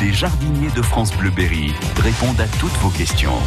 Les jardiniers de France Bleuberry répondent à toutes vos questions.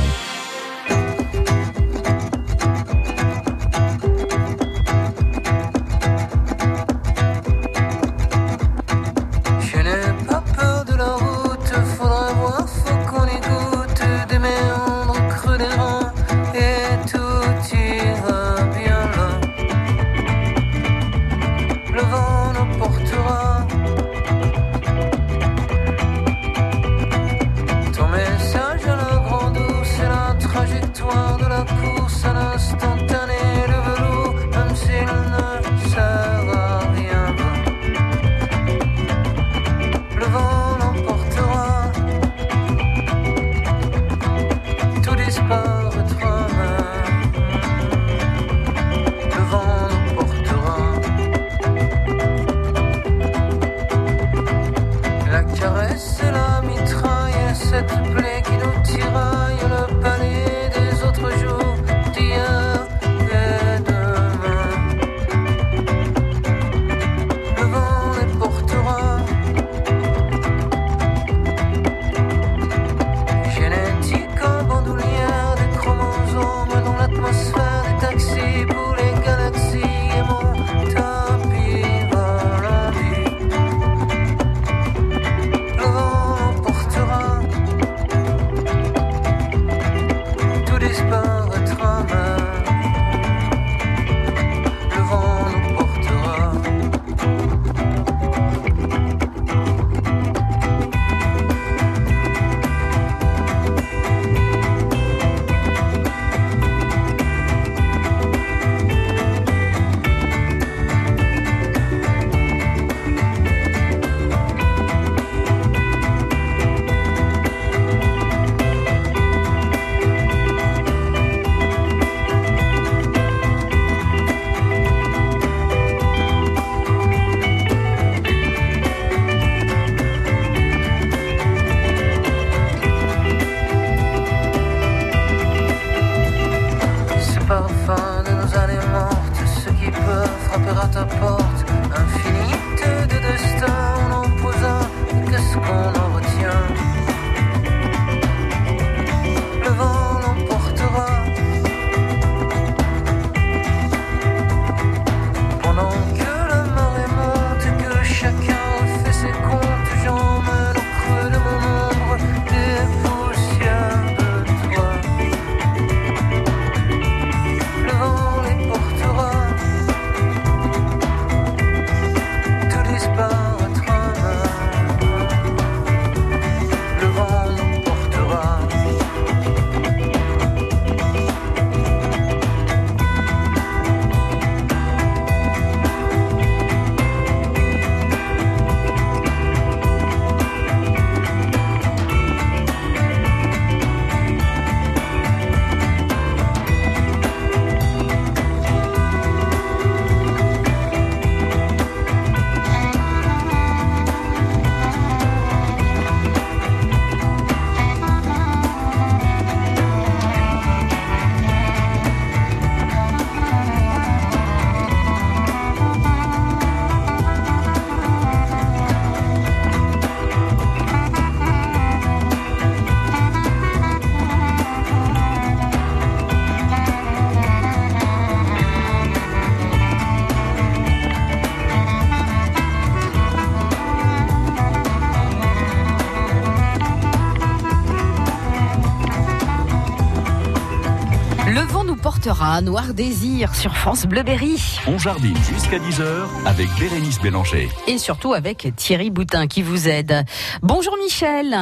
Noir Désir sur France Bleuberry. On jardine jusqu'à 10h avec Bérénice Bélanger. Et surtout avec Thierry Boutin qui vous aide. Bonjour Michel.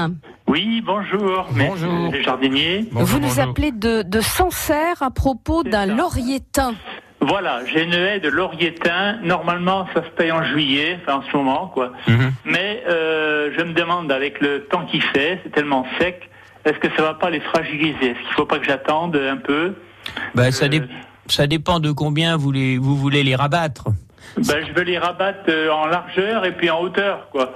Oui, bonjour. Bonjour. Les jardiniers. vous nous appelez de, de Sancerre à propos d'un laurietin. Voilà, j'ai une haie de laurietin. Normalement, ça se paye en juillet, enfin en ce moment, quoi. Mhm. Mais euh, je me demande, avec le temps qu'il fait, c'est tellement sec, est-ce que ça va pas les fragiliser? Est-ce qu'il faut pas que j'attende un peu? Bah, ça, ça dépend de combien vous, les, vous voulez les rabattre. ben, Je vais les rabattre euh, en largeur et puis en hauteur. quoi.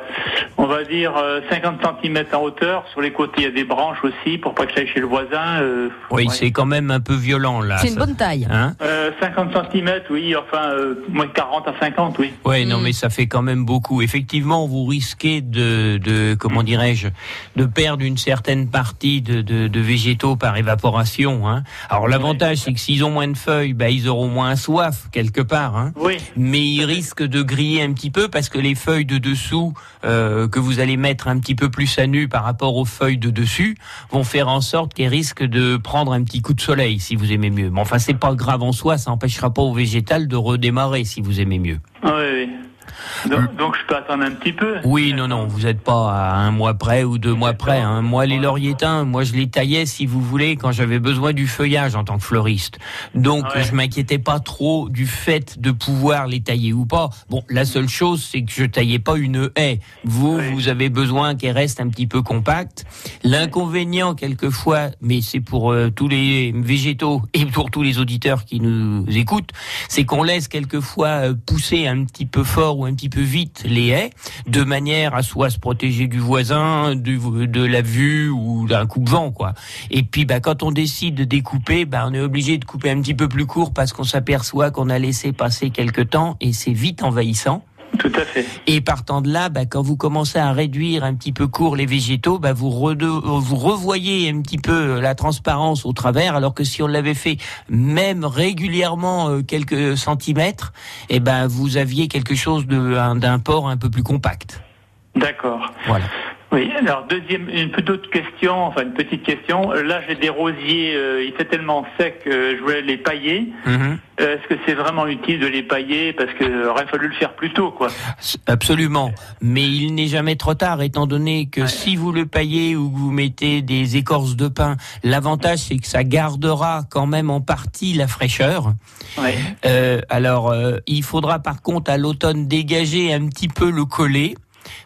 Dire 50 euh, cm en hauteur. Sur les côtés, il y a des branches aussi pour pas que ça aille chez le voisin. Euh, oui, c'est quand même un peu violent là. C'est une bonne taille. Hein 50 cm, oui, enfin, moins de 40 à 50, oui. Oui, non, mm. mais ça fait quand même beaucoup. Effectivement, vous risquez de, de comment dirais-je, de perdre une certaine partie de, de, de végétaux par évaporation. Hein. Alors l'avantage, c'est que s'ils ont moins de feuilles, bah, ils auront moins soif quelque part. Hein. Oui. Mais ils risquent de griller un petit peu parce que les feuilles de dessous euh, que vous allez mettre un petit peu plus à nu par rapport aux feuilles de dessus vont faire en sorte qu'elles risquent de prendre un petit coup de soleil si vous aimez mieux. Mais enfin, c'est pas grave en soi, ça n'empêchera pas au végétal de redémarrer si vous aimez mieux. Oui. Donc, je peux attendre un petit peu. Oui, non, non, vous n'êtes pas à un mois près ou deux mois près. Hein. Moi, les lauriétins, moi, je les taillais, si vous voulez, quand j'avais besoin du feuillage en tant que fleuriste. Donc, je m'inquiétais pas trop du fait de pouvoir les tailler ou pas. Bon, la seule chose, c'est que je taillais pas une haie. Vous, vous avez besoin qu'elle reste un petit peu compacte. L'inconvénient, quelquefois, mais c'est pour euh, tous les végétaux et pour tous les auditeurs qui nous écoutent, c'est qu'on laisse quelquefois euh, pousser un petit peu fort ou un petit peu vite les haies, de manière à soit se protéger du voisin, du, de la vue ou d'un coup de vent, quoi. Et puis, bah, quand on décide de découper, bah, on est obligé de couper un petit peu plus court parce qu'on s'aperçoit qu'on a laissé passer quelques temps et c'est vite envahissant. Tout à fait. Et partant de là, bah, quand vous commencez à réduire un petit peu court les végétaux, bah, vous, vous revoyez un petit peu la transparence au travers, alors que si on l'avait fait même régulièrement euh, quelques centimètres, eh ben, vous aviez quelque chose d'un port un peu plus compact. D'accord. Voilà. Oui, alors deuxième, une petite question, enfin une petite question. Là, j'ai des rosiers, euh, il était tellement sec, que je voulais les pailler. Mhm. Euh, est-ce que c'est vraiment utile de les pailler? Parce qu'il aurait fallu le faire plus tôt, quoi Absolument, mais il n'est jamais trop tard, étant donné que si vous le paillez ou vous mettez des écorces de pin, l'avantage c'est que ça gardera quand même en partie la fraîcheur. Ouais. Euh, alors, il faudra par contre à l'automne dégager un petit peu le collet.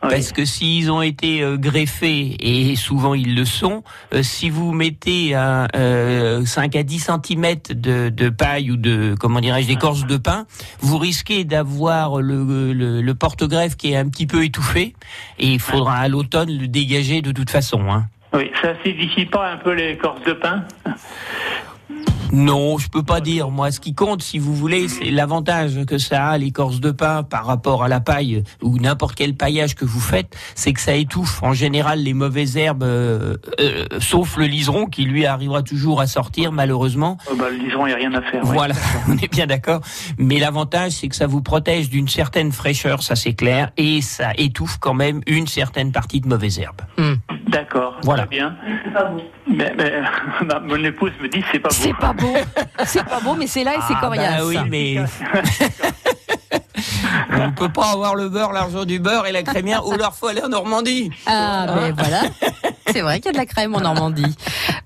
Parce que s'ils ont été euh, greffés, et souvent ils le sont, euh, si vous mettez un, 5 euh, à 10 cm de, paille ou de, comment dirais-je, d'écorce de pin, vous risquez d'avoir le, le, porte-greffe qui est un petit peu étouffé, et il faudra à l'automne le dégager de toute façon. Hein. Oui, ça s'édifie pas un peu l'écorce de pin non, je peux pas dire. Moi, ce qui compte, si vous voulez, c'est l'avantage que ça a l'écorce de pain par rapport à la paille ou n'importe quel paillage que vous faites, c'est que ça étouffe en général les mauvaises herbes, euh, euh, sauf le liseron qui lui arrivera toujours à sortir malheureusement. Oh, bah, le liseron, il n'y a rien à faire. Voilà, on est bien d'accord. Mais l'avantage, c'est que ça vous protège d'une certaine fraîcheur, ça c'est clair, et ça étouffe quand même une certaine partie de mauvaises herbes. D'accord. Voilà. bien. C'est pas beau. Mais, mon épouse me dit c'est pas beau. C'est pas beau. C'est pas beau, mais c'est là et c'est ah, coriace. Bah oui, mais. On ne peut pas avoir le beurre, l'argent du beurre et la crémière, ou leur faut aller en Normandie. Ah, ben voilà. C'est vrai qu'il y a de la crème en Normandie.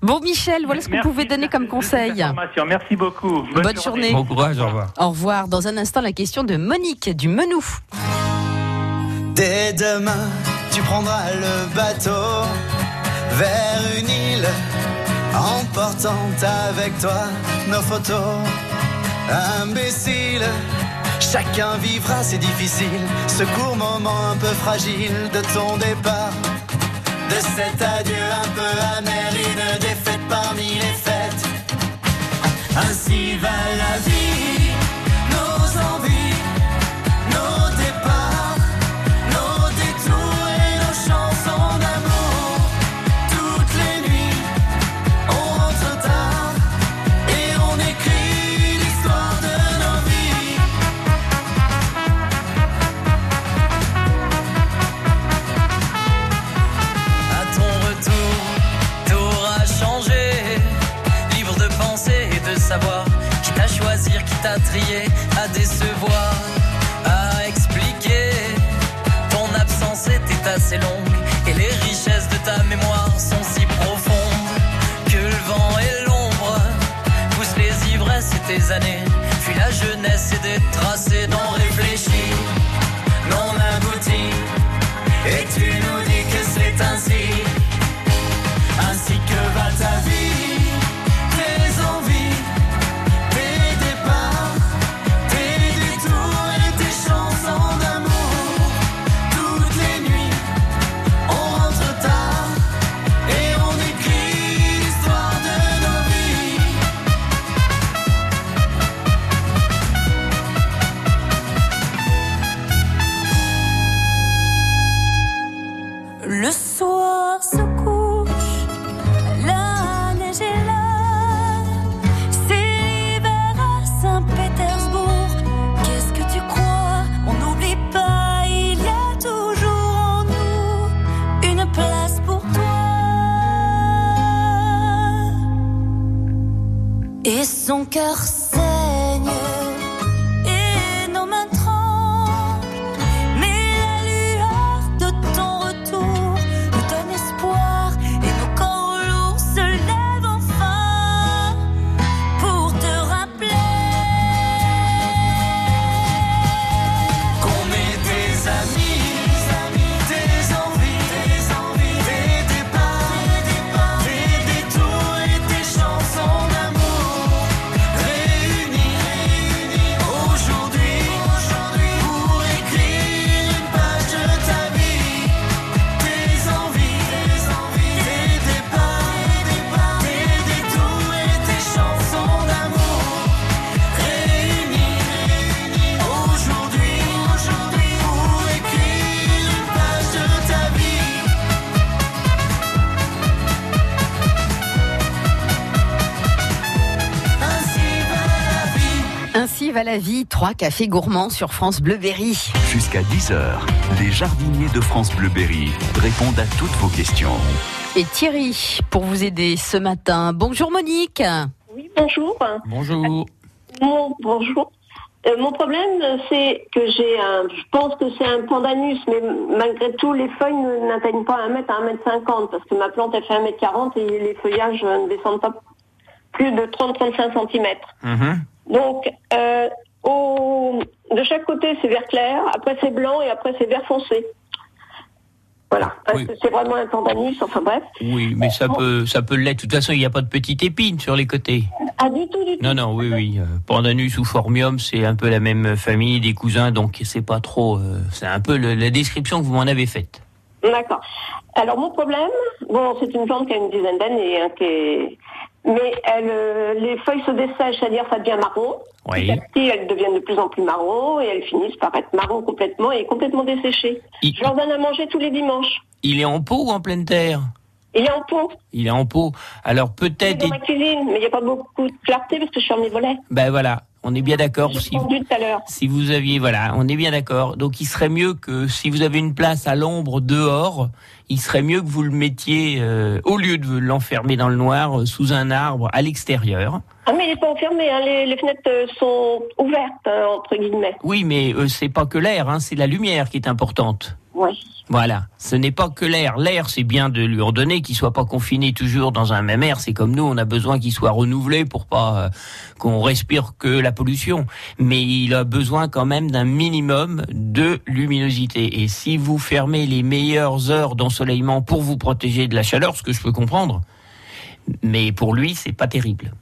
Bon, Michel, voilà ce que vous pouvez donner comme conseil. Merci beaucoup. Bonne, journée. Bon courage, au revoir. Au revoir. Dans un instant, la question de Monique du Menou. Dès demain, tu prendras le bateau vers une île, emportant avec toi nos photos. Imbécile, chacun vivra, c'est difficile, ce court moment un peu fragile de ton départ. De cet adieu un peu amer, une défaite parmi les fêtes. Ainsi va la vie, à décevoir, à expliquer. Ton absence était assez longue et les richesses de ta mémoire sont si profondes que le vent et l'ombre poussent les ivresses et tes années. Puis la jeunesse et des tracés non à la vie, trois cafés gourmands sur France Bleu Berry. Jusqu'à 10h, les jardiniers de France Bleu Berry répondent à toutes vos questions. Et Thierry, pour vous aider ce matin. Bonjour Monique. Oui, bonjour. Bonjour. bonjour. Euh, mon problème, c'est que j'ai un, je pense que c'est un pandanus, mais malgré tout, les feuilles n'atteignent pas 1 mètre à 1 mètre 50, parce que ma plante, elle fait 1 mètre 40 et les feuillages ne descendent pas plus de 30-35 cm. Donc, euh, au, de chaque côté, c'est vert clair, après c'est blanc et après c'est vert foncé. Voilà, parce que c'est vraiment un pandanus, enfin bref. Oui, mais ça peut, ça peut l'être. De toute façon, il n'y a pas de petite épine sur les côtés. Ah, du tout, du tout. Non, non, oui, oui. Euh, pandanus ou Formium, c'est un peu la même famille des cousins, donc c'est pas trop. Euh, c'est un peu la description que vous m'en avez faite. D'accord. Alors mon problème, bon, c'est une plante qui a une dizaine d'années, hein, qui est mais elle, euh, les feuilles se dessèchent, c'est-à-dire ça devient marron. Oui. Petit à petit, elles deviennent de plus en plus marron et elles finissent par être marron complètement et complètement desséchées. Je leur donne à manger tous les dimanches. Il est en pot ou en pleine terre? Il est en pot. Il est en pot. Alors peut-être. Dans ma cuisine, mais il n'y a pas beaucoup de clarté parce que je ferme les volets. Ben voilà. On est bien d'accord. Si, si vous aviez, voilà, on est bien d'accord. Donc il serait mieux que si vous avez une place à l'ombre dehors, il serait mieux que vous le mettiez, euh, au lieu de l'enfermer dans le noir, euh, sous un arbre à l'extérieur. Ah mais il n'est pas enfermé, hein. les, fenêtres euh, sont ouvertes, hein, entre guillemets. Oui, mais c'est pas que l'air, hein, c'est la lumière qui est importante. Oui. Voilà, ce n'est pas que l'air. L'air, c'est bien de lui redonner, qu'il soit pas confiné toujours dans un même air. C'est comme nous, on a besoin qu'il soit renouvelé pour pas qu'on respire que la pollution. Mais il a besoin quand même d'un minimum de luminosité. Et si vous fermez les meilleures heures dans pour vous protéger de la chaleur, ce que je peux comprendre. Mais pour lui, c'est pas terrible.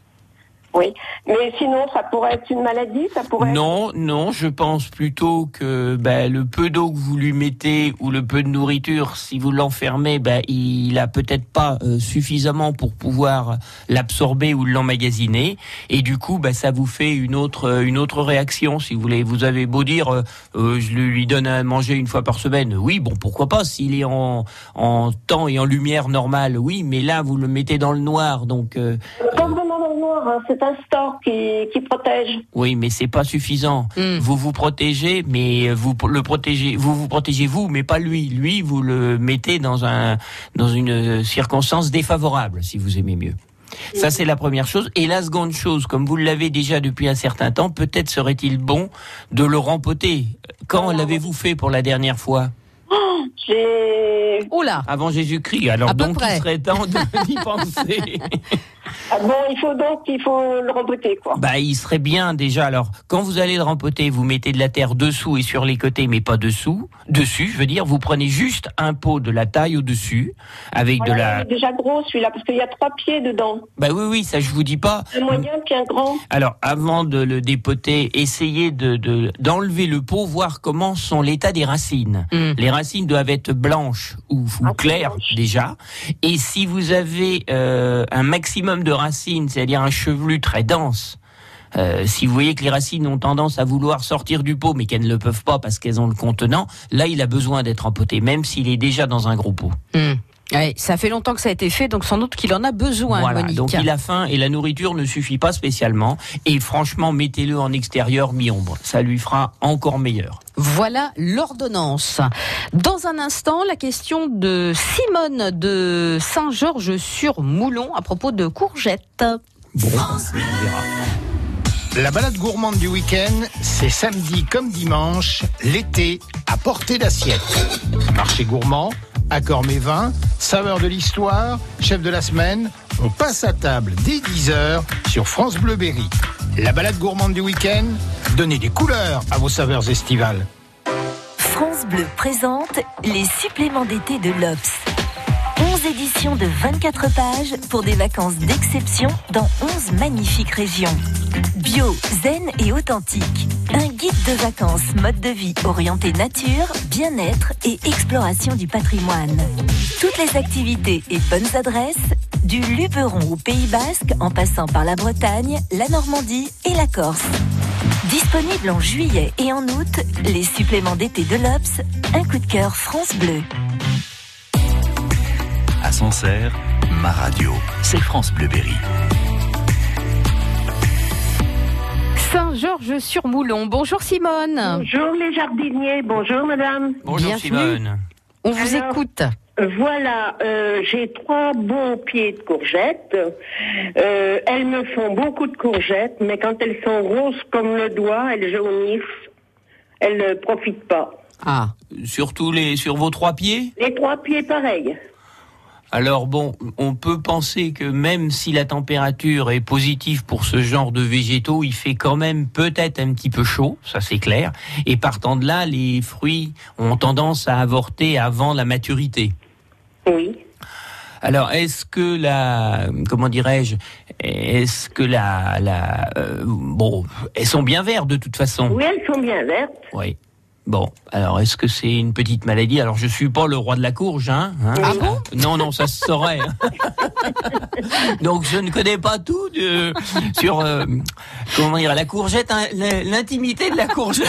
Oui, mais sinon, ça pourrait être une maladie, ça pourrait. Non, non, je pense plutôt que ben, le peu d'eau que vous lui mettez ou le peu de nourriture, si vous l'enfermez, ben, il a peut-être pas euh, suffisamment pour pouvoir l'absorber ou l'emmagasiner, et du coup, ben, ça vous fait une autre une autre réaction, si vous voulez. Vous avez beau dire, euh, euh, je lui donne à manger une fois par semaine, oui, bon, pourquoi pas, s'il est en en temps et en lumière normale, oui, mais là, vous le mettez dans le noir, donc. Hein. C'est un store qui, protège. Oui, mais c'est pas suffisant. Hmm. Vous vous protégez, mais vous le protégez, vous vous protégez vous, mais pas lui. Lui, vous le mettez dans un dans une circonstance défavorable, si vous aimez mieux. Ça, c'est la première chose. Et la seconde chose, comme vous l'avez déjà depuis un certain temps, peut-être serait-il bon de le rempoter. Quand l'avez-vous fait pour la dernière fois? J'ai... Oula Avant Jésus-Christ. Alors donc, il serait temps d'y penser. Ah bon, il faut donc il faut le rempoter quoi. Bah, il serait bien déjà. Alors, quand vous allez le rempoter, vous mettez de la terre dessous et sur les côtés, mais pas dessous. Dessus, je veux dire, vous prenez juste un pot de la taille au dessus, avec de la. Il est déjà gros celui-là parce qu'il y a trois pieds dedans. Bah oui, oui, ça je vous dis pas. Un moyen puis un grand. Alors, avant de le dépoter, essayez de d'enlever le pot, voir comment sont l'état des racines. Hmm. Les racines doivent être blanches ou, ah, claires déjà. Et si vous avez euh, un maximum de racines, c'est-à-dire un chevelu très dense, euh, si vous voyez que les racines ont tendance à vouloir sortir du pot, mais qu'elles ne le peuvent pas parce qu'elles ont le contenant, là, il a besoin d'être empoté, même s'il est déjà dans un gros pot. Ça fait longtemps que ça a été fait, donc sans doute qu'il en a besoin, voilà, Donc il a faim et la nourriture ne suffit pas spécialement. Et franchement, mettez-le en extérieur mi-ombre. Ça lui fera encore meilleur. Voilà l'ordonnance. Dans un instant, la question de Simone de Saint-Georges-sur-Moulon à propos de courgettes. Bon, La balade gourmande du week-end, c'est samedi comme dimanche, l'été, à portée d'assiette. Marché gourmand, accord mes vins, saveur de l'histoire, chef de la semaine, on passe à table dès 10h sur France Bleu Berry. La balade gourmande du week-end, donnez des couleurs à vos saveurs estivales. France Bleu présente les suppléments d'été de l'Obs. 11 éditions de 24 pages pour des vacances d'exception dans 11 magnifiques régions. Bio, zen et authentique. Un guide de vacances mode de vie orienté nature, bien-être et exploration du patrimoine. Toutes les activités et bonnes adresses, du Luberon au Pays Basque en passant par la Bretagne, la Normandie et la Corse. Disponible en juillet et en août, les suppléments d'été de l'Obs, un coup de cœur France Bleu. À Sancerre, ma radio, c'est France Bleu Berry. Saint-Georges-sur-Moulon. Bonjour Simone. Bonjour les jardiniers, bonjour madame. Bonjour Simone. On vous écoute. Voilà, euh, j'ai trois bons pieds de courgettes. Euh, elles me font beaucoup de courgettes, mais quand elles sont roses comme le doigt, elles jaunissent. Elles ne profitent pas. Ah, surtout les sur vos trois pieds? Les trois pieds pareils. Alors bon, on peut penser que même si la température est positive pour ce genre de végétaux, il fait quand même peut-être un petit peu chaud, ça c'est clair. Et partant de là, les fruits ont tendance à avorter avant la maturité. Oui. Alors, est-ce que la, comment dirais-je, est-ce que la, la, euh, bon, elles sont bien vertes de toute façon? Oui, elles sont bien vertes. Oui. Bon, alors est-ce que c'est une petite maladie? Alors je suis pas le roi de la courge, hein, hein Ah bon? Non, non, ça se saurait. Donc je ne connais pas tout de, sur euh, comment dire la courgette, hein, l'intimité de la courgette.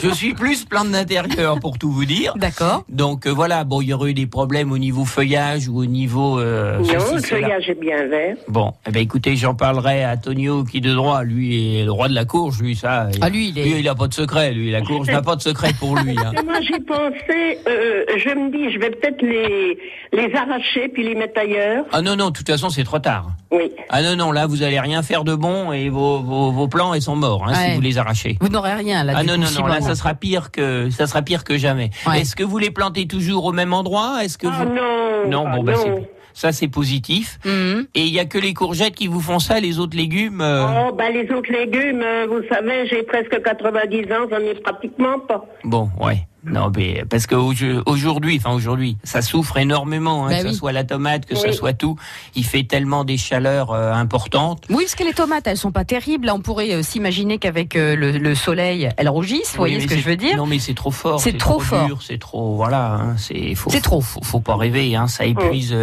je suis plus plante d'intérieur pour tout vous dire. D'accord. Donc euh, voilà, bon, il y aurait eu des problèmes au niveau feuillage ou au niveau. Euh, non, le feuillage est bien vert. Bon, eh ben écoutez, j'en parlerai à Tonio qui de droit, lui est le roi de la courge, lui ça. Ah lui il est. Lui il a pas de secret, lui la courge pas de secret pour lui. Hein. Moi, j'ai pensé, euh, je me dis, je vais peut-être les, les arracher puis les mettre ailleurs. Ah non, non, de toute façon, c'est trop tard. Oui. Ah non, non, là, vous allez rien faire de bon et vos, vos, vos plans, ils sont morts hein, si vous les arrachez. Vous n'aurez rien là. Ah non, non, non, là, ça sera pire que, ça sera pire que jamais. Est-ce que vous les plantez toujours au même endroit? Est-ce que ah vous... non. Non, bon, bah, c'est ça, c'est positif. Mhm. Et il y a que les courgettes qui vous font ça, les autres légumes euh Oh, bah les autres légumes, euh, vous savez, j'ai presque 90 ans, j'en ai pratiquement pas. Bon, ouais. Non, mais parce qu'aujourd'hui, enfin aujourd'hui, ça souffre énormément, hein, bah que ce soit la tomate, que ce soit tout. Il fait tellement des chaleurs euh, importantes. Oui, parce que les tomates, elles sont pas terribles. on pourrait euh, s'imaginer qu'avec euh, le, soleil, elles rougissent. vous voyez ce que je veux dire Non, mais c'est trop fort. C'est trop, fort. C'est trop, voilà. Hein, c'est faut, trop. Faut, faut, pas rêver. Hein, ça épuise,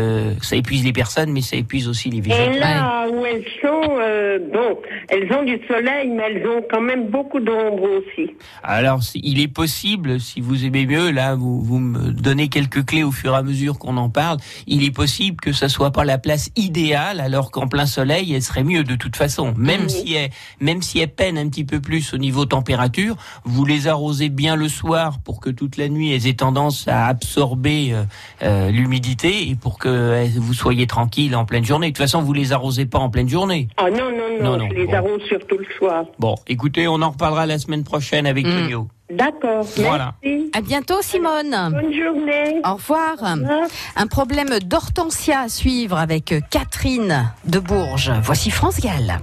ça épuise les personnes, mais ça épuise aussi les végétaux. Et là où elles sont, bon, elles ont du soleil, mais elles ont quand même beaucoup d'ombre aussi. Alors, il est possible, si vous vous aimez mieux, là, vous, vous me donnez quelques clés au fur et à mesure qu'on en parle. Il est possible que ça soit pas la place idéale, alors qu'en plein soleil, elle serait mieux de toute façon. Même si elle, même si elle peine un petit peu plus au niveau température, vous les arrosez bien le soir pour que toute la nuit elles aient tendance à absorber euh, euh, l'humidité et pour que vous soyez tranquille en pleine journée. De toute façon, vous les arrosez pas en pleine journée. Ah non, non, non, je les arrose surtout le soir. Bon, écoutez, on en reparlera la semaine prochaine avec mmh. D'accord. Voilà. Merci. À bientôt, Simone. Bonne journée. Au revoir. Un problème d'hortensia à suivre avec Catherine de Bourges. Voici France Gall.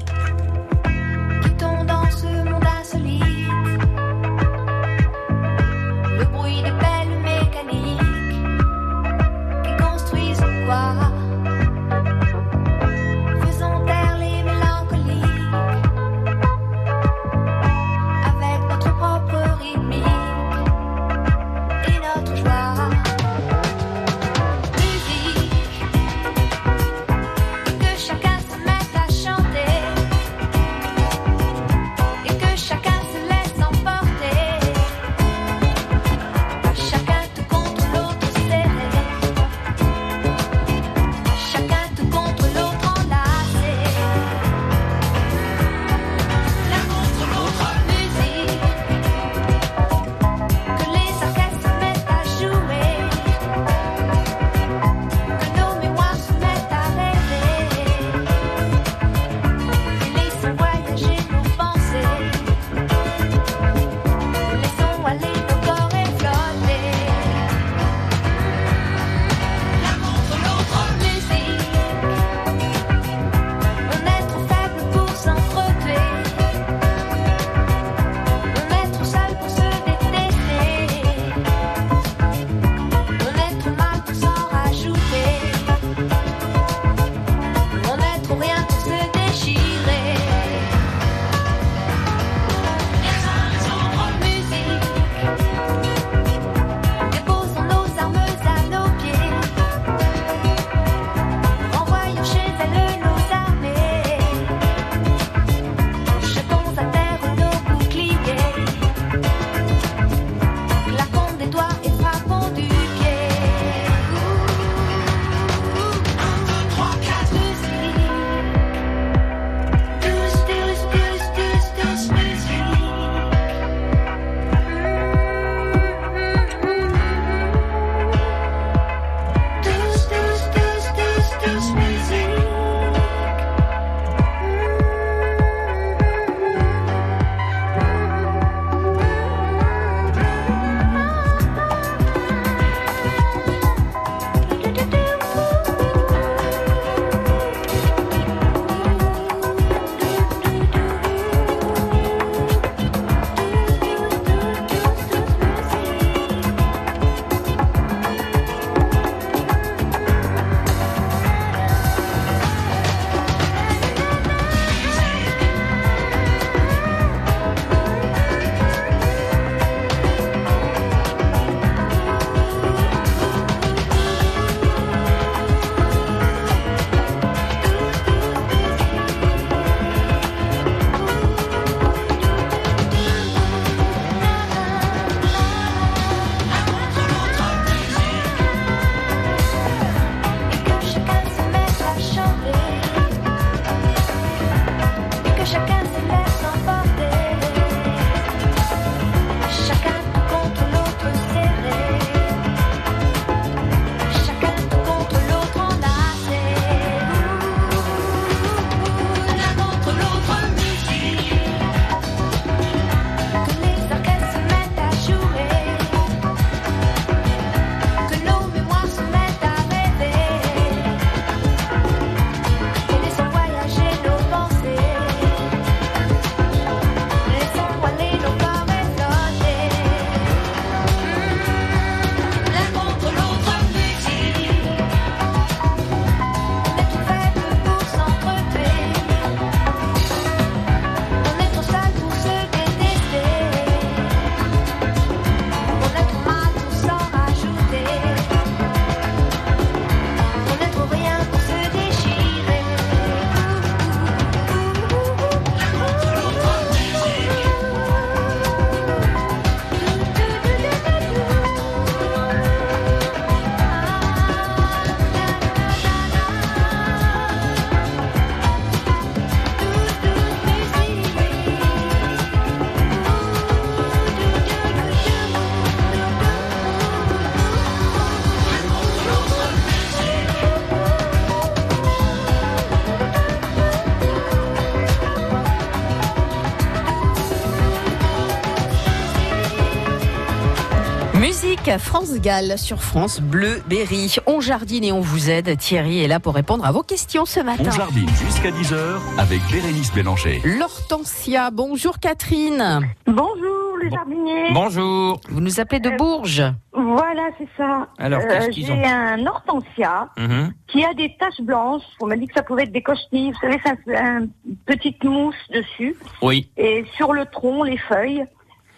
Musique à France Gall sur France Bleu Berry. On jardine et on vous aide. Thierry est là pour répondre à vos questions ce matin. On jardine jusqu'à 10h avec Bérénice Bélanger. L'Hortensia. Bonjour Catherine. Bonjour les jardiniers. Bonjour. Vous nous appelez de Bourges. Voilà, c'est ça. Alors, qu'est-ce qu'ils J'ai ont un hortensia Mhm. qui a des taches blanches. On m'a dit que ça pouvait être des cochenilles. Vous savez, c'est un, un petite mousse dessus. Oui. Et sur le tronc, les feuilles.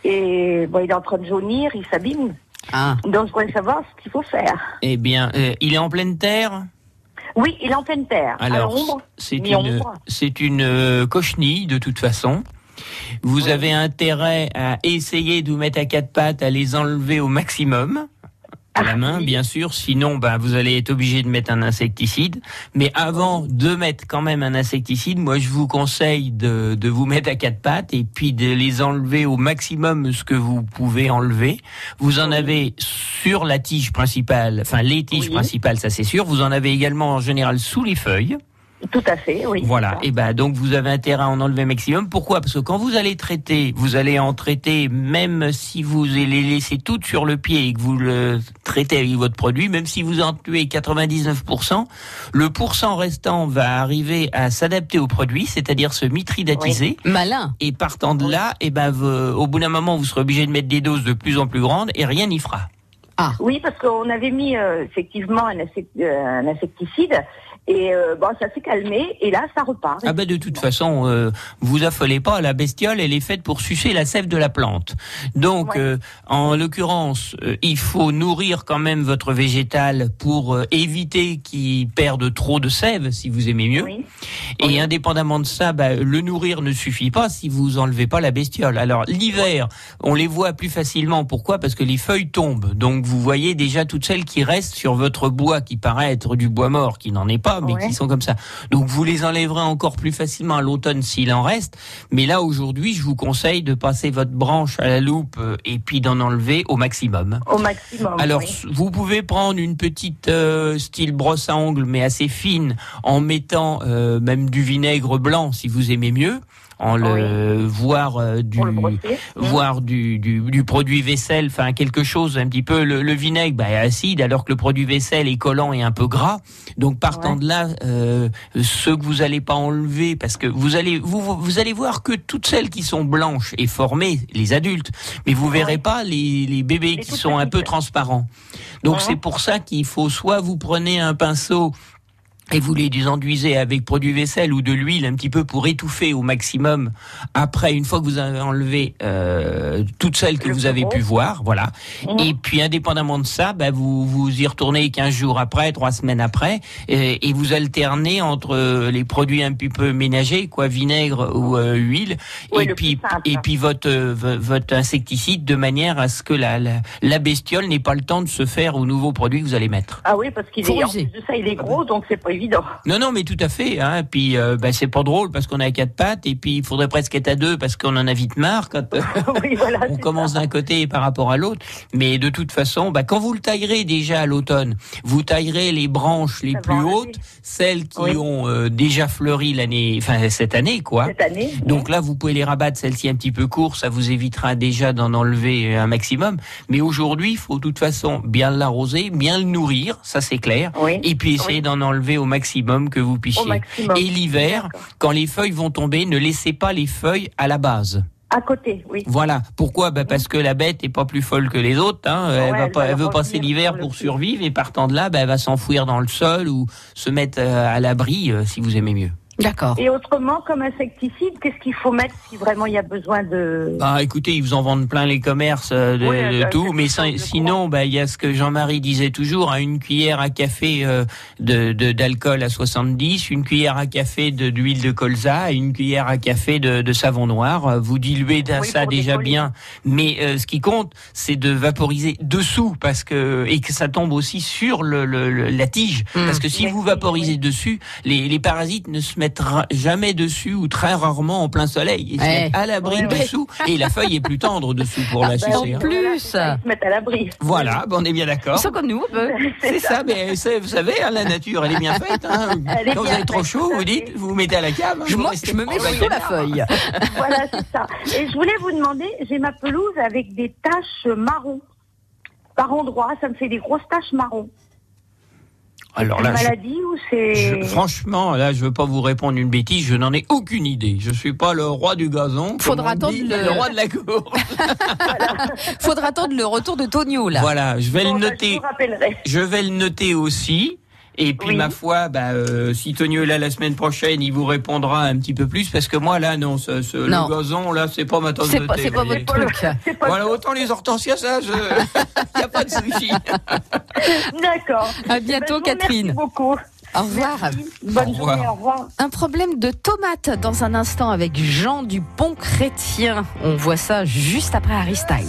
Et bon, il est en train de jaunir, il s'abîme. Ah. Donc, je voudrais savoir ce qu'il faut faire. Eh bien, euh, il est en pleine terre? Oui, il est en pleine terre. Alors, c'est une, c'est une euh, cochenille de toute façon. Vous avez intérêt à essayer de vous mettre à quatre pattes, à les enlever au maximum. À la main, bien sûr. Sinon, ben, vous allez être obligé de mettre un insecticide. Mais avant de mettre quand même un insecticide, moi, je vous conseille de, de vous mettre à quatre pattes et puis de les enlever au maximum ce que vous pouvez enlever. Vous en avez sur la tige principale, enfin les tiges Oui. principales, ça c'est sûr. Vous en avez également en général sous les feuilles. Tout à fait, oui. Voilà. Et ben donc vous avez intérêt à en enlever maximum. Pourquoi? Parce que quand vous allez traiter, vous allez en traiter même si vous les laissez toutes sur le pied et que vous le traitez avec votre produit, même si vous en tuez 99%, le pourcent restant va arriver à s'adapter au produit, c'est-à-dire se mitridatiser. Malin. Et partant de là, et ben vous- au bout d'un moment, vous serez obligé de mettre des doses de plus en plus grandes et rien n'y fera. Oui, parce qu'on avait mis euh, effectivement un, euh, un insecticide et euh, bon, ça s'est calmé et là, ça repart. Ah ben de toute façon, euh, vous affolez pas, la bestiole, elle est faite pour sucer la sève de la plante. Donc, Ouais. euh, en l'occurrence, euh, il faut nourrir quand même votre végétal pour euh, éviter qu'il perde trop de sève, si vous aimez mieux. Oui. Et indépendamment de ça, bah, le nourrir ne suffit pas si vous enlevez pas la bestiole. Alors l'hiver, on les voit plus facilement. Pourquoi? Parce que les feuilles tombent. Donc vous voyez déjà toutes celles qui restent sur votre bois, qui paraît être du bois mort, qui n'en est pas, mais Ouais. qui sont comme ça. Donc vous les enlèverez encore plus facilement à l'automne s'il en reste. Mais là aujourd'hui, je vous conseille de passer votre branche à la loupe euh, et puis d'en enlever au maximum. Au maximum. Alors, oui. vous pouvez prendre une petite euh, style brosse à ongles, mais assez fine, en mettant euh, même du vinaigre blanc, si vous aimez mieux, en le voire euh, du le voire du, du, du produit vaisselle, enfin quelque chose un petit peu. Le, le vinaigre bah, est acide, alors que le produit vaisselle est collant et un peu gras. Donc partant de là, euh, ceux que vous allez pas enlever, parce que vous allez vous vous- vous allez voir que toutes celles qui sont blanches et formées, les adultes, mais vous verrez pas les, les bébés Les qui sont un peu transparents. Donc Ouais. c'est pour ça qu'il faut soit vous prenez un pinceau et vous les enduisez avec produit vaisselle ou de l'huile un petit peu pour étouffer au maximum. Après, une fois que vous avez enlevé euh, toutes celles que Le vous avez pu voir, voilà. Mhm. Et puis, indépendamment de ça, bah, vous vous y retournez 15 jours après, trois semaines après, et, et vous alternez entre euh, les produits un petit peu ménagers, quoi, vinaigre ou euh, huile, Oui, et puis et puis votre vo- votre insecticide de manière à ce que la la, la bestiole n'ait pas le temps de se faire au nouveau produit que vous allez mettre. Ah oui, parce qu'il est en plus de ça, il est gros, donc c'est pas évident. Non, non, mais tout à fait. Hein. Puis, euh, bah, c'est pas drôle parce qu'on a quatre pattes et puis il faudrait presque être à deux parce qu'on en a vite marre quand euh, oui, voilà. on commence d'un côté par rapport à l'autre. Mais de toute façon, bah, quand vous le taillerez déjà à l'automne, vous taillerez les branches les Ça plus hautes, celles qui Oui. ont euh, déjà fleuri l'année, enfin cette année, quoi. Cette année. Donc là, vous pouvez les rabattre celles-ci un petit peu courtes, ça vous évitera déjà d'en enlever un maximum. Mais aujourd'hui, il faut de toute façon bien l'arroser, bien le nourrir, ça c'est clair. Oui. Et puis essayer d'en enlever au maximum que vous puissiez. Et l'hiver, quand les feuilles vont tomber, ne laissez pas les feuilles à la base. À côté, oui. Voilà. Pourquoi? Bah Parce que la bête est pas plus folle que les autres. Hein. elle va elle pas, va elle veut passer l'hiver pour survivre et partant de là, bah, elle va s'enfouir dans le sol ou se mettre euh, à l'abri euh, si vous aimez mieux. D'accord. Et autrement, comme insecticide, qu'est-ce qu'il faut mettre si vraiment il y a besoin de... Bah écoutez, ils vous en vendent plein les commerces euh, de, Oui, de euh, tout, mais de sinon, bah il y a ce que Jean-Marie disait toujours, hein, une cuillère à café euh, de de- d'alcool à 70, une cuillère à café d'huile de colza, et une cuillère à café de, de savon noir. Euh, Vous diluez Oui, ça déjà bien, mais euh, ce qui compte, c'est de vaporiser dessous parce que et que ça tombe aussi sur le, le- le- la tige, Mm. parce que si La vous tige, vaporisez oui. dessus, les, les parasites ne se mettent jamais dessus ou très rarement en plein soleil. Ils se Ouais. mettent à l'abri Ouais, ouais. dessous et la feuille est plus tendre dessous pour la Ben, sucer. hein. plus. Ils se mettent à l'abri. Voilà, on est bien Ils d'accord. sont comme nous. C'est ça, mais vous savez, hein, la nature, elle est bien faite. Hein. Est Quand vous bien avez trop faite, chaud, vous dites, vous vous mettez à la cave. hein, Je, vous moi, je me mets sous la feuille. voilà, c'est ça. Et je voulais vous demander, j'ai ma pelouse avec des taches marron. par endroits, ça me fait des grosses taches marron. Alors là, une je- maladie ou c'est... franchement, là, je veux pas vous répondre une bêtise, je n'en ai aucune idée. Je suis pas le roi du gazon. Faudra dit, attendre le- le roi de la cour. Faudra attendre le retour de Tonio là. Voilà, je vais Bon, le bah, je noter. vous rappellerai. Je vais le noter aussi. Et puis Oui. ma foi, bah, euh, si Tonio est là la semaine prochaine, il vous répondra un petit peu plus parce que moi là non, ce, ce- Non. le gazon là, c'est pas ma tasse C'est de pas, thé. c'est pas votre truc. Pas Voilà, autant les hortensias, ça, je... y a pas de souci. D'accord. À bientôt, Ben, je vous Catherine. Merci beaucoup. Au revoir. Bonne Au revoir. journée, au revoir. Un problème de tomates dans un instant avec Jean du Bon Chrétien. On voit ça juste après Harry Styles.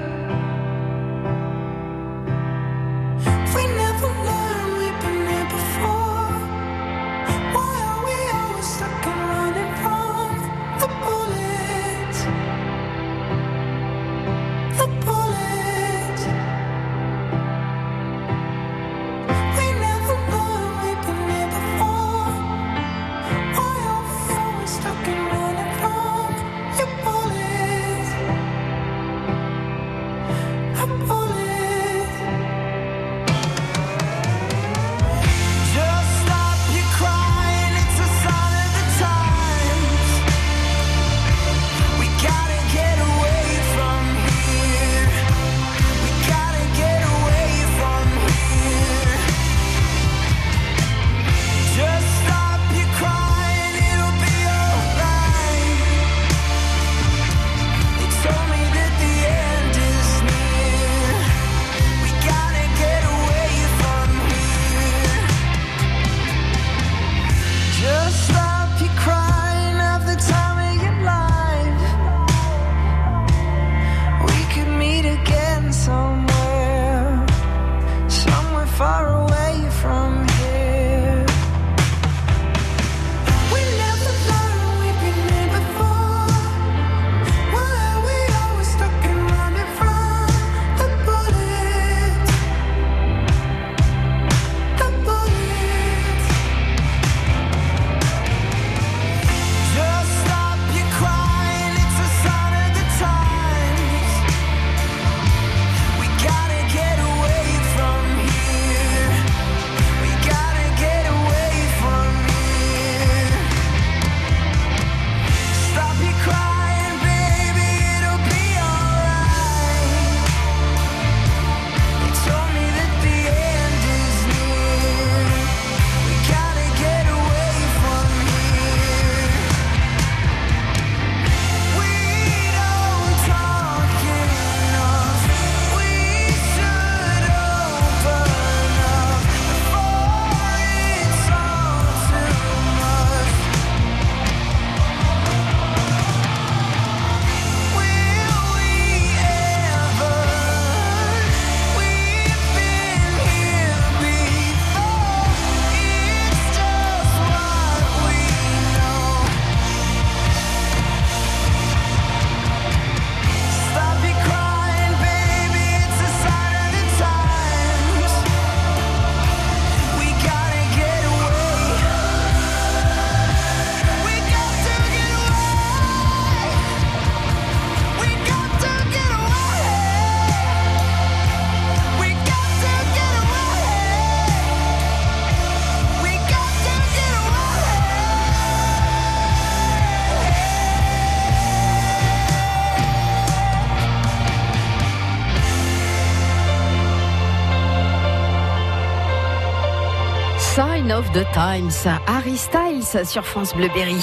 Of the Times, Harry Styles sur France Bleu Berry.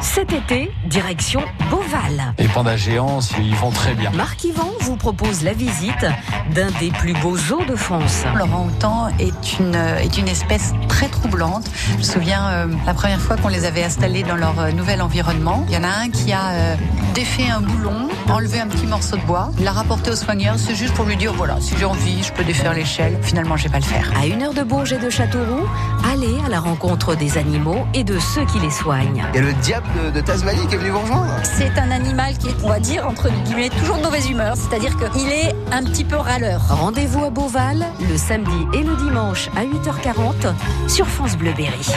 Cet été, direction Beauval. Les pandas géants, ils vont très bien. Marc Yvan vous propose la visite d'un des plus beaux zoos de France. L'orang-outan est une, est une espèce très troublante. Je me souviens euh, la première fois qu'on les avait installés dans leur euh, nouvel environnement. Il y en a un qui a euh, défait un boulon, enlevé un petit morceau de bois, l'a rapporté au soigneur. C'est juste pour lui dire voilà, si j'ai envie, je peux défaire l'échelle. Finalement, je vais pas le faire. À une heure de Bourges et de Châteauroux, allez à la rencontre des animaux et de ceux qui les soignent. Il y a le diable de, de Tasmanie qui est venu vous rejoindre. C'est un animal qui est, on va dire, entre guillemets, toujours de mauvaise humeur. C'est-à-dire qu'il est un petit peu râleur. Rendez-vous à Beauval le samedi et le dimanche à 8h40 sur France Bleu Berry.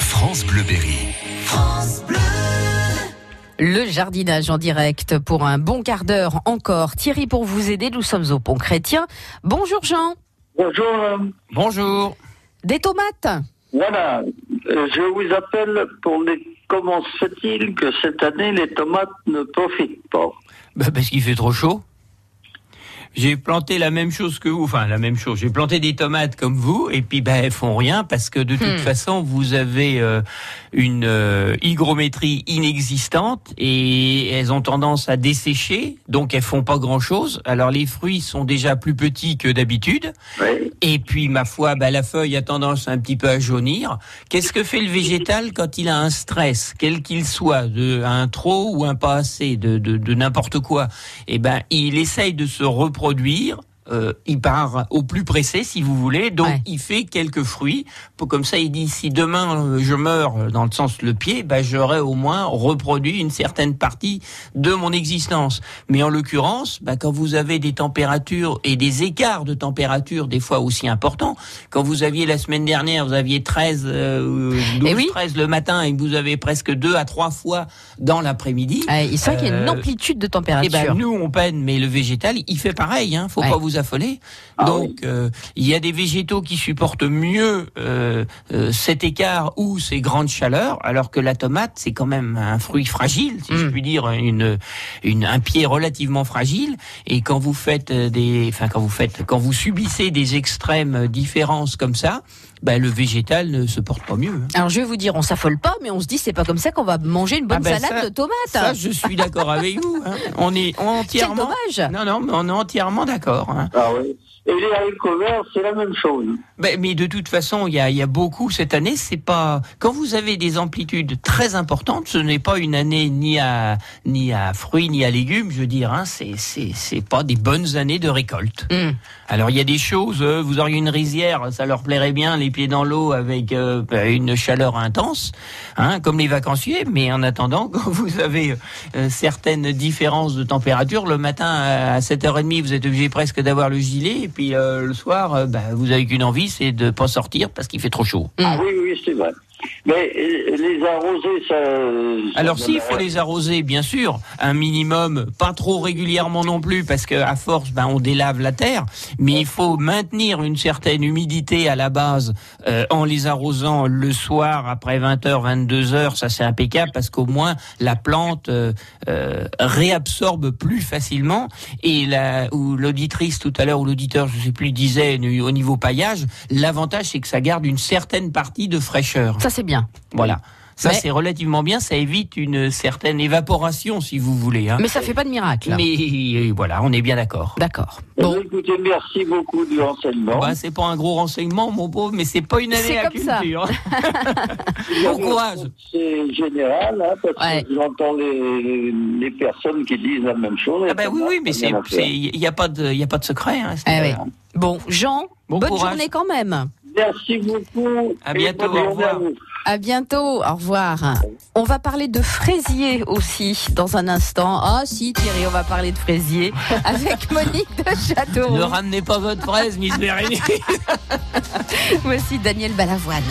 France Bleu Berry. Le jardinage en direct pour un bon quart d'heure encore. Thierry pour vous aider, nous sommes au Pont Chrétien. Bonjour Jean. Bonjour. Bonjour. Des tomates Voilà, Euh, je vous appelle pour les. Comment se fait-il que cette année les tomates ne profitent pas? Bah, parce qu'il fait trop chaud. J'ai planté la même chose que vous, enfin la même chose. J'ai planté des tomates comme vous, et puis ben elles font rien parce que de toute Hmm. façon vous avez euh, une euh, hygrométrie inexistante et elles ont tendance à dessécher, donc elles font pas grand chose. Alors les fruits sont déjà plus petits que d'habitude, et puis ma foi, ben, la feuille a tendance un petit peu à jaunir. Qu'est-ce que fait le végétal quand il a un stress, quel qu'il soit, de un trop ou un pas assez, de, de, de n'importe quoi? Eh ben il essaye de se reproduire. Euh, il part au plus pressé, si vous voulez. Donc, il fait quelques fruits. Comme ça, il dit si demain euh, je meurs euh, dans le sens le pied, ben, j'aurai au moins reproduit une certaine partie de mon existence. Mais en l'occurrence, ben, quand vous avez des températures et des écarts de température des fois aussi importants, quand vous aviez la semaine dernière, vous aviez 13, euh, 12, 13 le matin et vous avez presque deux à trois fois dans l'après-midi. il semble qu'il y a une euh, amplitude de eh température. ben, nous, on peine, mais le végétal, il fait pareil. Hein, faut Ouais. pas vous affoler. Donc, euh, il y a des végétaux qui supportent mieux euh, euh, cet écart ou ces grandes chaleurs, alors que la tomate, c'est quand même un fruit fragile, si je puis dire, une, une, un pied relativement fragile. Et quand vous faites des, enfin, quand vous faites, quand vous subissez des extrêmes différences comme ça, ben, le végétal ne se porte pas mieux. hein. Alors je vais vous dire, on s'affole pas, mais on se dit c'est pas comme ça qu'on va manger une bonne Ah ben salade ça- de tomates. Ça, je suis d'accord avec vous. hein. On est entièrement. dommage. Non, non, mais on est entièrement d'accord. hein. Ah oui. Et les haricots verts, c'est la même chose. Ben, mais de toute façon, il y a, y a beaucoup cette année. C'est pas quand vous avez des amplitudes très importantes, ce n'est pas une année ni à ni à fruits ni à légumes. Je veux dire, hein, c'est c'est c'est pas des bonnes années de récolte. Hmm. Alors il y a des choses. euh, vous auriez une rizière, ça leur plairait bien, les pieds dans l'eau avec euh, ben, une chaleur intense, hein, comme les vacanciers. Mais en attendant, quand vous avez euh, certaines différences de température, le matin à 7h30, vous êtes obligé presque d'avoir le gilet, et puis euh, le soir, ben, vous avez qu'une envie, c'est de pas sortir parce qu'il fait trop chaud. Ah oui, oui, c'est vrai. Mais euh, les arroser, ça. Alors s'il faut les arroser, bien sûr, un minimum, pas trop régulièrement non plus, parce que à force, ben on délave la terre. Mais il faut maintenir une certaine humidité à la base euh, en les arrosant le soir après 20h, 22h, ça c'est impeccable parce qu'au moins la plante euh, euh, réabsorbe plus facilement. Et la, ou l'auditrice tout à l'heure ou l'auditeur, je sais plus, disait au niveau paillage, l'avantage c'est que ça garde une certaine partie de fraîcheur. Ça c'est bien. Voilà. Ça, Mais- c'est relativement bien. Ça évite une certaine évaporation, si vous voulez. hein. Mais ça fait pas de miracle. Mais euh, voilà, on est bien d'accord. D'accord. Eh bien, Écoutez, merci beaucoup du renseignement. Bah, c'est pas un gros renseignement, mon pauvre, mais c'est pas une année à comme ça. culture. bon courage. C'est général, hein, parce que j'entends les, les personnes qui disent la même chose. Ah ben oui, oui, mais il y a pas de, il y a pas de secret. Hein, Ah ouais. Bon, Jean, Bon bonne courage. journée quand même. Merci beaucoup. À bientôt, au à revoir. vous. À bientôt, au revoir. On va parler de fraisier aussi dans un instant. Ah si Thierry, on va parler de fraisier avec Monique de Châteauroux. Ne ramenez pas votre fraise, Miss Bérénice. Voici Daniel Balavoine.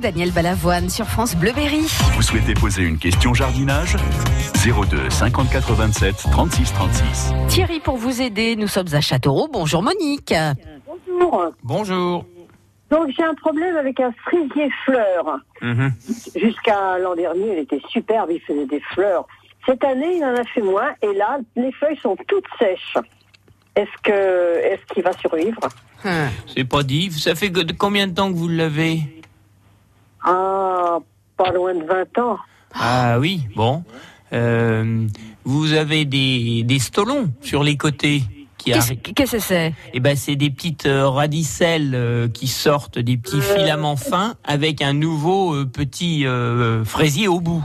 Daniel Balavoine sur France Bleu Berry. Vous souhaitez poser une question jardinage? 02 54 27 36 36. Thierry, pour vous aider, nous sommes à Châteauroux. Bonjour Monique. Bonjour. Bonjour. Donc j'ai un problème avec un frisier fleur. Mhm. Jusqu'à l'an dernier, il était superbe, il faisait des fleurs. Cette année, il en a fait moins, et là, les feuilles sont toutes sèches. Est-ce que, est-ce qu'il va survivre? C'est pas dit. Ça fait combien de temps que vous l'avez? Ah, pas loin de 20 ans. Ah oui, bon. Euh, vous avez des, des stolons sur les côtés qui Qu'est-ce que c'est Eh ben, c'est des petites euh, radicelles euh, qui sortent, des petits filaments fins avec un nouveau euh, petit euh, fraisier au bout.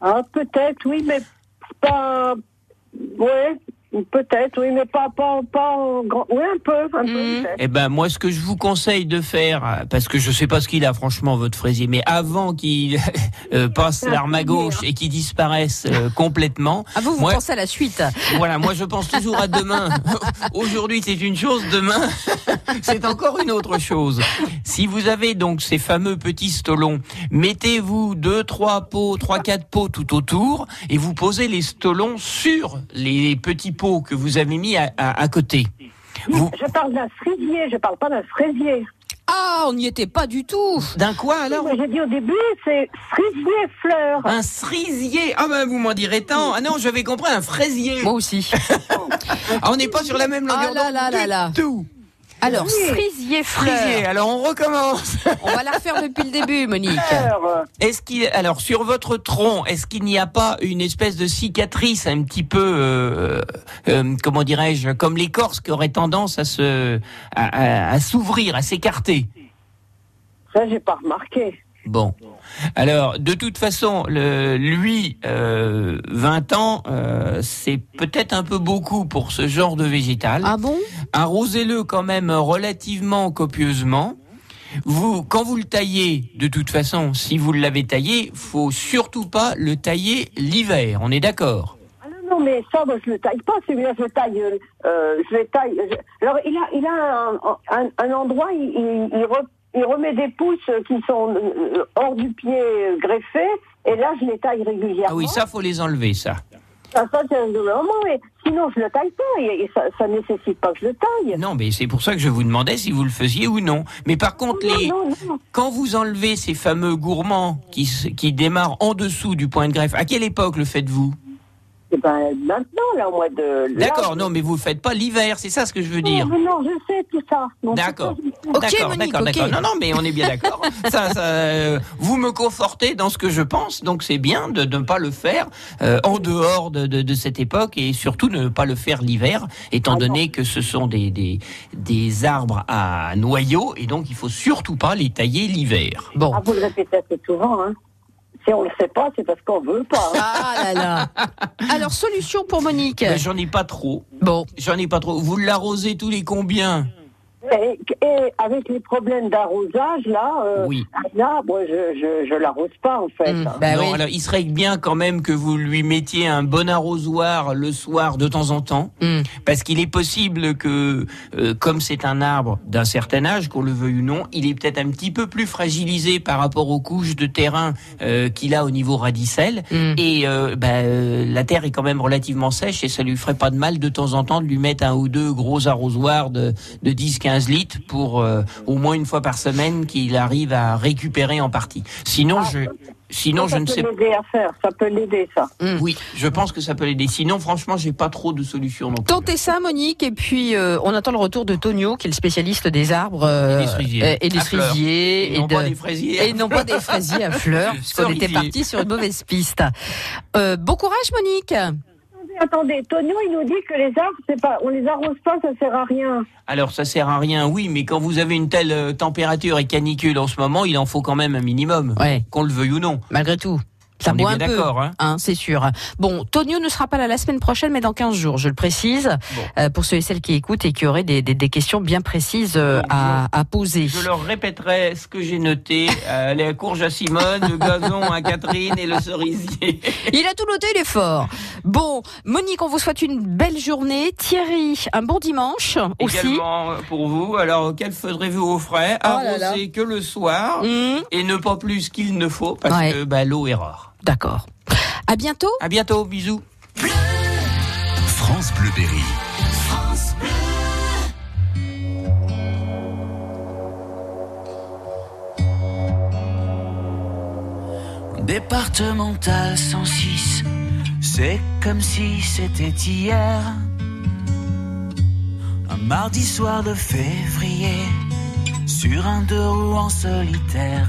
Ah, peut-être, oui, mais pas. Ouais, peut-être, oui, mais pas, pas, pas en grand. Oui, un peu, un peu. peut-être. Eh ben, moi, ce que je vous conseille de faire, euh, parce que je sais pas ce qu'il a, franchement, votre fraisier, mais avant qu'il euh, passe l'arme à gauche et qu'il disparaisse euh, complètement. Ah vous, vous moi, pensez à la suite Voilà, moi je pense toujours à demain. Aujourd'hui c'est une chose, demain c'est encore une autre chose. Si vous avez donc ces fameux petits stolons, mettez-vous deux, trois pots, trois, quatre pots tout autour et vous posez les stolons sur les petits que vous avez mis à, à- à côté. Vous, Je parle d'un frisier, je parle pas d'un fraisier. Ah, on n'y était pas du tout. D'un quoi alors J'ai dit au début, c'est frisier fleur. un cerisier Ah ben vous m'en direz tant Ah non, j'avais compris un fraisier Moi aussi. Ah, on n'est pas sur la même longueur Ah là d'onde là là du là. tout Alors, Oui. cerisier fleur. Frisier, alors on recommence On va la refaire depuis le début, Monique. Est-ce qu'il, alors sur votre tronc, est-ce qu'il n'y a pas une espèce de cicatrice un petit peu, euh, euh, comment dirais-je, comme l'écorce qui aurait tendance à se, à, à- à s'ouvrir, à s'écarter? Ça, j'ai pas remarqué. Bon. Alors, de toute façon, le, lui, euh, 20 ans, euh, c'est peut-être un peu beaucoup pour ce genre de végétal. Ah bon? Arrosez-le quand même relativement copieusement. Vous, quand vous le taillez, de toute façon, si vous l'avez taillé, faut surtout pas le tailler l'hiver. On est d'accord? Ah non, non, mais ça, moi, je le taille pas. Celui-là, je le taille. euh, euh, je le taille. je- Alors, il a, il a un, un- un endroit, il, il, il remet des pousses qui sont euh, hors du pied euh, greffés. Et là, je les taille régulièrement. Ah oui, ça faut les enlever, ça. Ça, ça, c'est un moment, mais sinon, je le taille pas. Et, ça, ça nécessite pas que je le taille. Non, mais c'est pour ça que je vous demandais si vous le faisiez ou non. Mais par contre, Non, les, non, non. quand vous enlevez ces fameux gourmands qui, qui démarrent en dessous du point de greffe, à quelle époque le faites-vous? Eh ben, maintenant, là, au mois de. D'accord, non, mais vous le faites pas l'hiver, c'est ça ce que je veux Non, dire. mais non, je sais tout ça. Non, D'accord. Ok, d'accord, d'accord. Non, non, mais on est bien d'accord. ça, ça, euh, vous me confortez dans ce que je pense, donc c'est bien de ne pas le faire euh, en dehors de, de, de cette époque et surtout ne pas le faire l'hiver, étant donné que ce sont des, des, des arbres à noyaux et donc il faut surtout pas les tailler l'hiver. Bon. Ah, vous le répétez assez souvent, hein. Si on le sait pas, c'est parce qu'on veut pas. Ah là là. Alors, solution pour Monique. J'en ai pas trop. Bon. J'en ai pas trop. Vous l'arrosez tous les combien? Et, et avec les problèmes d'arrosage, là, euh, Oui. là, je, je, je l'arrose pas, en fait. Mm. Bah non, oui. alors il serait bien quand même que vous lui mettiez un bon arrosoir le soir de temps en temps, Mm. parce qu'il est possible que, euh, comme c'est un arbre d'un certain âge, qu'on le veuille ou non, il est peut-être un petit peu plus fragilisé par rapport aux couches de terrain euh, qu'il a au niveau radicelle, Mm. et euh, bah, euh, la terre est quand même relativement sèche, et ça lui ferait pas de mal de temps en temps de lui mettre un ou deux gros arrosoirs de, de 10-15 litres pour euh, au moins une fois par semaine qu'il arrive à récupérer en partie. Sinon, je, sinon ça je ne peut sais pas. l'aider à faire, ça peut l'aider, ça. Oui, je pense que ça peut l'aider. Sinon, franchement, j'ai pas trop de solutions non plus. Tentez ça, Monique, et puis euh, on attend le retour de Tonio, qui est le spécialiste des arbres euh, Et des cerisiers. euh, et Et non de- pas des fraisiers. et non pas des fraisiers à fleurs, parce qu'on était parti sur une mauvaise piste. Euh, bon courage, Monique. Attendez, Tonio, il nous dit que les arbres, c'est pas, on les arrose pas, ça sert à rien. Alors, ça sert à rien, oui, mais quand vous avez une telle euh, température et canicule en ce moment, il en faut quand même un minimum, Ouais. qu'on le veuille ou non. Malgré tout. Ça On est boit un bien peu, d'accord, hein. c'est sûr. Bon, Tonio ne sera pas là la semaine prochaine, mais dans 15 jours, je le précise, euh, pour ceux et celles qui écoutent et qui auraient des, des- des questions bien précises euh, à, à poser. Je leur répéterai ce que j'ai noté. Euh, les courges à Simone, le gazon à Catherine et le cerisier. Il a tout noté, il est fort. Bon, Monique, on vous souhaite une belle journée. Thierry, un bon dimanche aussi. Également pour vous. Alors, quel faudrez-vous au frais? Oh. Arroser que le soir et ne pas plus qu'il ne faut parce Ouais. que bah, l'eau est rare. D'accord. À bientôt. À bientôt. Bisous. France Bleu Berry. Départemental 106, c'est comme si c'était hier. Un mardi soir de février, sur un deux roues en solitaire.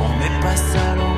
On n'est pas seul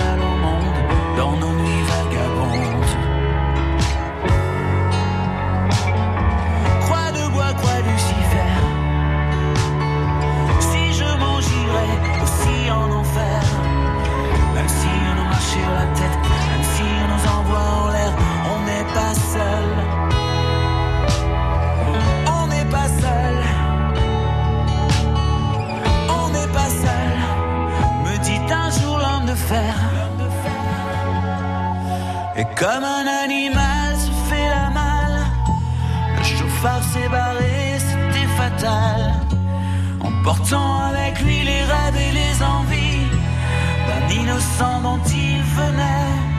Et comme un animal se fait la malle, le chauffard s'est barré, c'était fatal. En portant avec lui les rêves et les envies d'un innocent dont il venait.